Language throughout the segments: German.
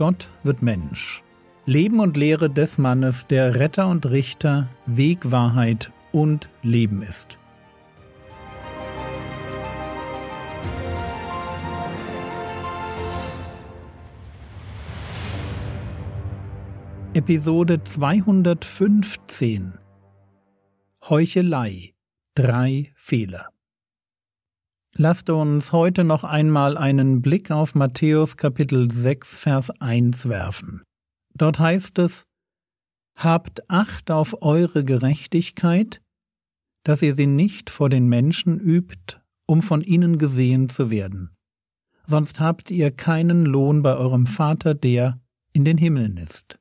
Gott wird Mensch. Leben und Lehre des Mannes, der Retter und Richter, Weg, Wahrheit und Leben ist. Episode 215 Heuchelei Drei Fehler Lasst uns heute noch einmal einen Blick auf Matthäus Kapitel 6 Vers 1 werfen. Dort heißt es, Habt Acht auf eure Gerechtigkeit, dass ihr sie nicht vor den Menschen übt, um von ihnen gesehen zu werden. Sonst habt ihr keinen Lohn bei eurem Vater, der in den Himmeln ist.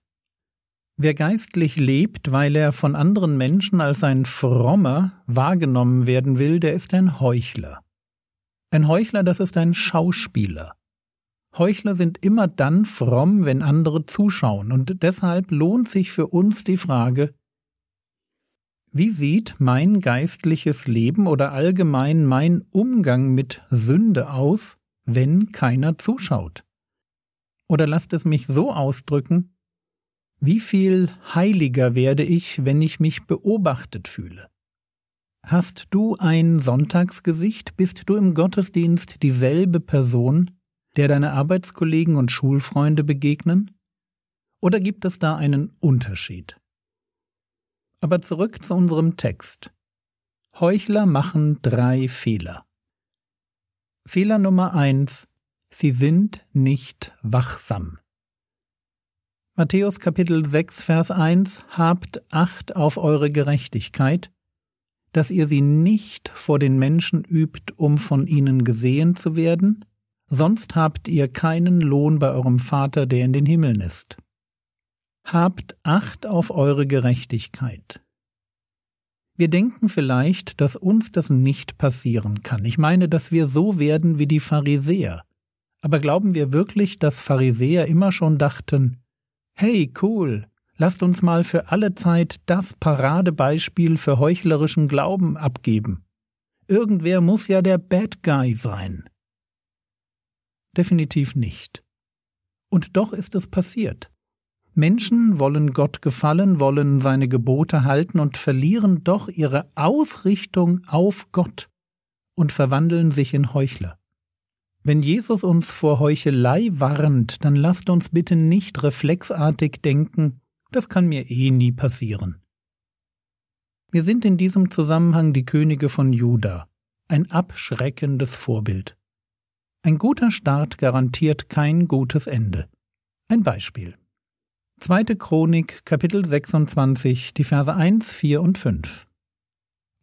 Wer geistlich lebt, weil er von anderen Menschen als ein Frommer wahrgenommen werden will, der ist ein Heuchler. Ein Heuchler, das ist ein Schauspieler. Heuchler sind immer dann fromm, wenn andere zuschauen, und deshalb lohnt sich für uns die Frage, wie sieht mein geistliches Leben oder allgemein mein Umgang mit Sünde aus, wenn keiner zuschaut? Oder lasst es mich so ausdrücken, wie viel heiliger werde ich, wenn ich mich beobachtet fühle? Hast du ein Sonntagsgesicht? Bist du im Gottesdienst dieselbe Person, der deine Arbeitskollegen und Schulfreunde begegnen? Oder gibt es da einen Unterschied? Aber zurück zu unserem Text. Heuchler machen drei Fehler. Fehler Nummer eins. Sie sind nicht wachsam. Matthäus Kapitel 6 Vers 1 Habt Acht auf eure Gerechtigkeit, dass ihr sie nicht vor den Menschen übt, um von ihnen gesehen zu werden, sonst habt ihr keinen Lohn bei eurem Vater, der in den Himmeln ist. Habt Acht auf eure Gerechtigkeit. Wir denken vielleicht, dass uns das nicht passieren kann. Ich meine, dass wir so werden wie die Pharisäer. Aber glauben wir wirklich, dass Pharisäer immer schon dachten, hey, cool, Lasst uns mal für alle Zeit das Paradebeispiel für heuchlerischen Glauben abgeben. Irgendwer muss ja der Bad Guy sein. Definitiv nicht. Und doch ist es passiert. Menschen wollen Gott gefallen, wollen seine Gebote halten und verlieren doch ihre Ausrichtung auf Gott und verwandeln sich in Heuchler. Wenn Jesus uns vor Heuchelei warnt, dann lasst uns bitte nicht reflexartig denken, das kann mir eh nie passieren. Wir sind in diesem Zusammenhang die Könige von Juda, ein abschreckendes Vorbild. Ein guter Start garantiert kein gutes Ende. Ein Beispiel. Zweite Chronik, Kapitel 26, die Verse 1, 4 und 5.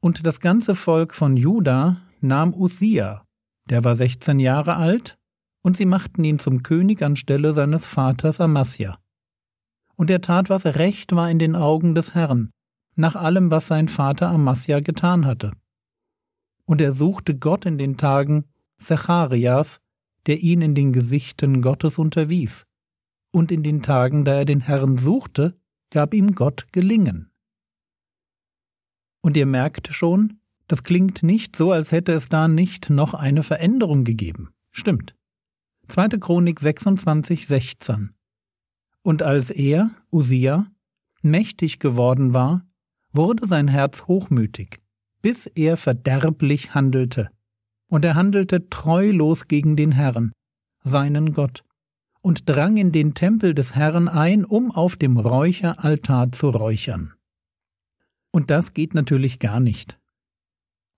Und das ganze Volk von Juda nahm Usia, der war 16 Jahre alt, und sie machten ihn zum König anstelle seines Vaters Amasja und er tat, was recht war in den Augen des Herrn, nach allem, was sein Vater Amasja getan hatte. Und er suchte Gott in den Tagen Zecharias, der ihn in den Gesichten Gottes unterwies, und in den Tagen, da er den Herrn suchte, gab ihm Gott gelingen. Und ihr merkt schon, das klingt nicht so, als hätte es da nicht noch eine Veränderung gegeben. Stimmt. 2. Chronik 26, 16. Und als er, Usia, mächtig geworden war, wurde sein Herz hochmütig, bis er verderblich handelte. Und er handelte treulos gegen den Herrn, seinen Gott, und drang in den Tempel des Herrn ein, um auf dem Räucheraltar zu räuchern. Und das geht natürlich gar nicht.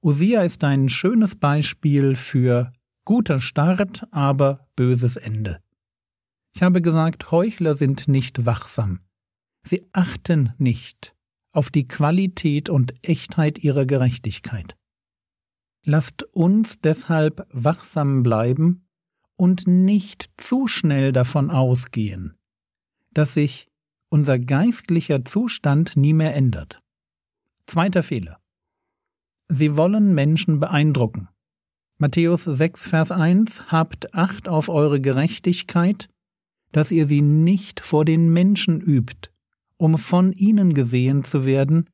Usia ist ein schönes Beispiel für guter Start, aber böses Ende. Ich habe gesagt, Heuchler sind nicht wachsam. Sie achten nicht auf die Qualität und Echtheit ihrer Gerechtigkeit. Lasst uns deshalb wachsam bleiben und nicht zu schnell davon ausgehen, dass sich unser geistlicher Zustand nie mehr ändert. Zweiter Fehler. Sie wollen Menschen beeindrucken. Matthäus 6, Vers 1 Habt Acht auf eure Gerechtigkeit, dass ihr sie nicht vor den Menschen übt, um von ihnen gesehen zu werden,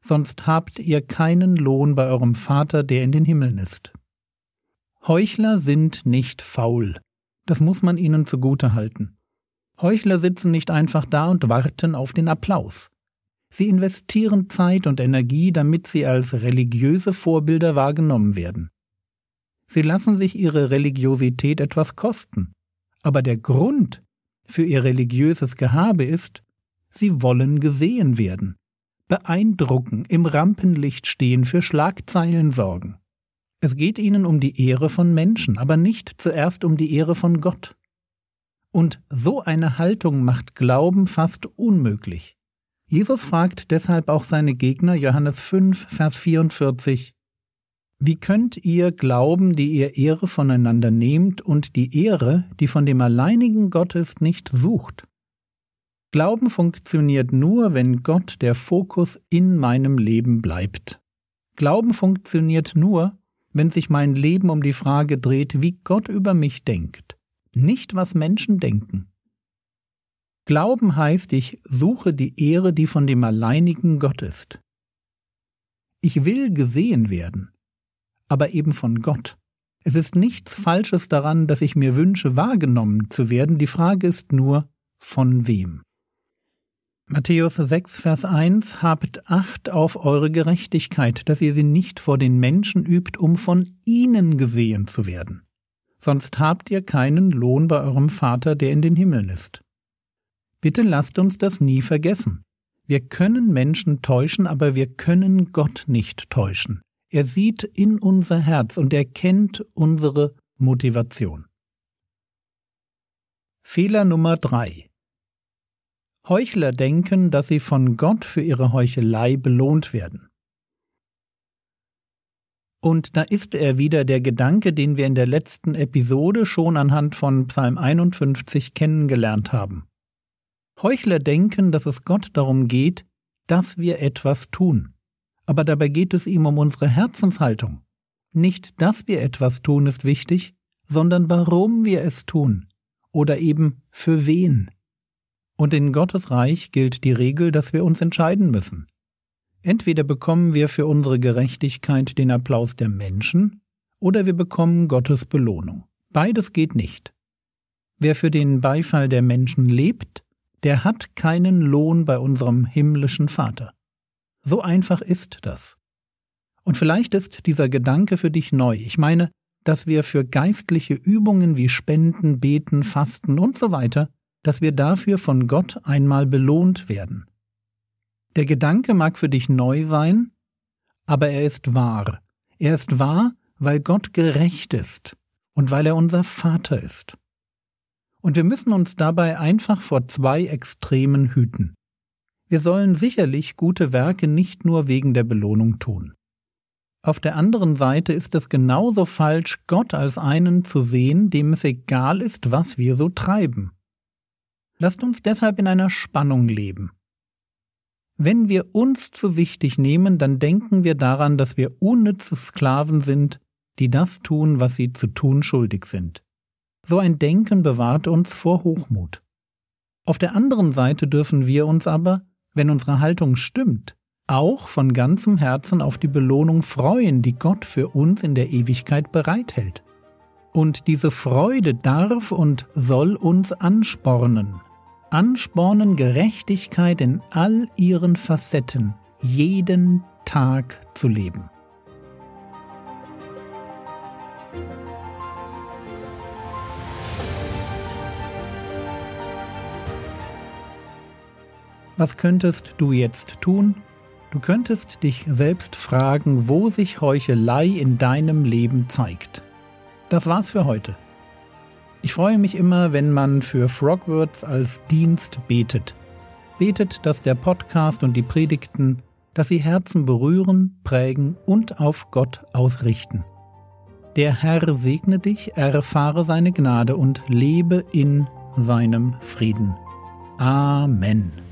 sonst habt ihr keinen Lohn bei eurem Vater, der in den Himmeln ist. Heuchler sind nicht faul, das muss man ihnen zugute halten. Heuchler sitzen nicht einfach da und warten auf den Applaus. Sie investieren Zeit und Energie, damit sie als religiöse Vorbilder wahrgenommen werden. Sie lassen sich ihre Religiosität etwas kosten, aber der Grund für ihr religiöses Gehabe ist, sie wollen gesehen werden, beeindrucken, im Rampenlicht stehen, für Schlagzeilen sorgen. Es geht ihnen um die Ehre von Menschen, aber nicht zuerst um die Ehre von Gott. Und so eine Haltung macht Glauben fast unmöglich. Jesus fragt deshalb auch seine Gegner Johannes 5, Vers 44 Wie könnt ihr glauben, die ihr Ehre voneinander nehmt und die Ehre, die von dem alleinigen Gott ist, nicht sucht? Glauben funktioniert nur, wenn Gott der Fokus in meinem Leben bleibt. Glauben funktioniert nur, wenn sich mein Leben um die Frage dreht, wie Gott über mich denkt, nicht was Menschen denken. Glauben heißt, ich suche die Ehre, die von dem alleinigen Gott ist. Ich will gesehen werden, aber eben von Gott. Es ist nichts Falsches daran, dass ich mir wünsche, wahrgenommen zu werden, die Frage ist nur, von wem. Matthäus 6, Vers 1 Habt Acht auf eure Gerechtigkeit, dass ihr sie nicht vor den Menschen übt, um von ihnen gesehen zu werden. Sonst habt ihr keinen Lohn bei eurem Vater, der in den Himmeln ist. Bitte lasst uns das nie vergessen. Wir können Menschen täuschen, aber wir können Gott nicht täuschen. Er sieht in unser Herz und er kennt unsere Motivation. Fehler Nummer drei. Heuchler denken, dass sie von Gott für ihre Heuchelei belohnt werden. Und da ist er wieder der Gedanke, den wir in der letzten Episode schon anhand von Psalm 51 kennengelernt haben. Heuchler denken, dass es Gott darum geht, dass wir etwas tun. Aber dabei geht es ihm um unsere Herzenshaltung. Nicht, dass wir etwas tun, ist wichtig, sondern warum wir es tun. Oder eben für wen. Und in Gottes Reich gilt die Regel, dass wir uns entscheiden müssen. Entweder bekommen wir für unsere Gerechtigkeit den Applaus der Menschen, oder wir bekommen Gottes Belohnung. Beides geht nicht. Wer für den Beifall der Menschen lebt, der hat keinen Lohn bei unserem himmlischen Vater. So einfach ist das. Und vielleicht ist dieser Gedanke für dich neu. Ich meine, dass wir für geistliche Übungen wie Spenden, Beten, Fasten und so weiter, dass wir dafür von Gott einmal belohnt werden. Der Gedanke mag für dich neu sein, aber er ist wahr. Er ist wahr, weil Gott gerecht ist und weil er unser Vater ist. Und wir müssen uns dabei einfach vor zwei Extremen hüten. Wir sollen sicherlich gute Werke nicht nur wegen der Belohnung tun. Auf der anderen Seite ist es genauso falsch, Gott als einen zu sehen, dem es egal ist, was wir so treiben. Lasst uns deshalb in einer Spannung leben. Wenn wir uns zu wichtig nehmen, dann denken wir daran, dass wir unnütze Sklaven sind, die das tun, was sie zu tun schuldig sind. So ein Denken bewahrt uns vor Hochmut. Auf der anderen Seite dürfen wir uns aber, wenn unsere Haltung stimmt, auch von ganzem Herzen auf die Belohnung freuen, die Gott für uns in der Ewigkeit bereithält. Und diese Freude darf und soll uns anspornen. Anspornen Gerechtigkeit in all ihren Facetten jeden Tag zu leben. Was könntest du jetzt tun? Du könntest dich selbst fragen, wo sich Heuchelei in deinem Leben zeigt. Das war's für heute. Ich freue mich immer, wenn man für Frogwords als Dienst betet. Betet, dass der Podcast und die Predigten, dass sie Herzen berühren, prägen und auf Gott ausrichten. Der Herr segne dich, erfahre seine Gnade und lebe in seinem Frieden. Amen.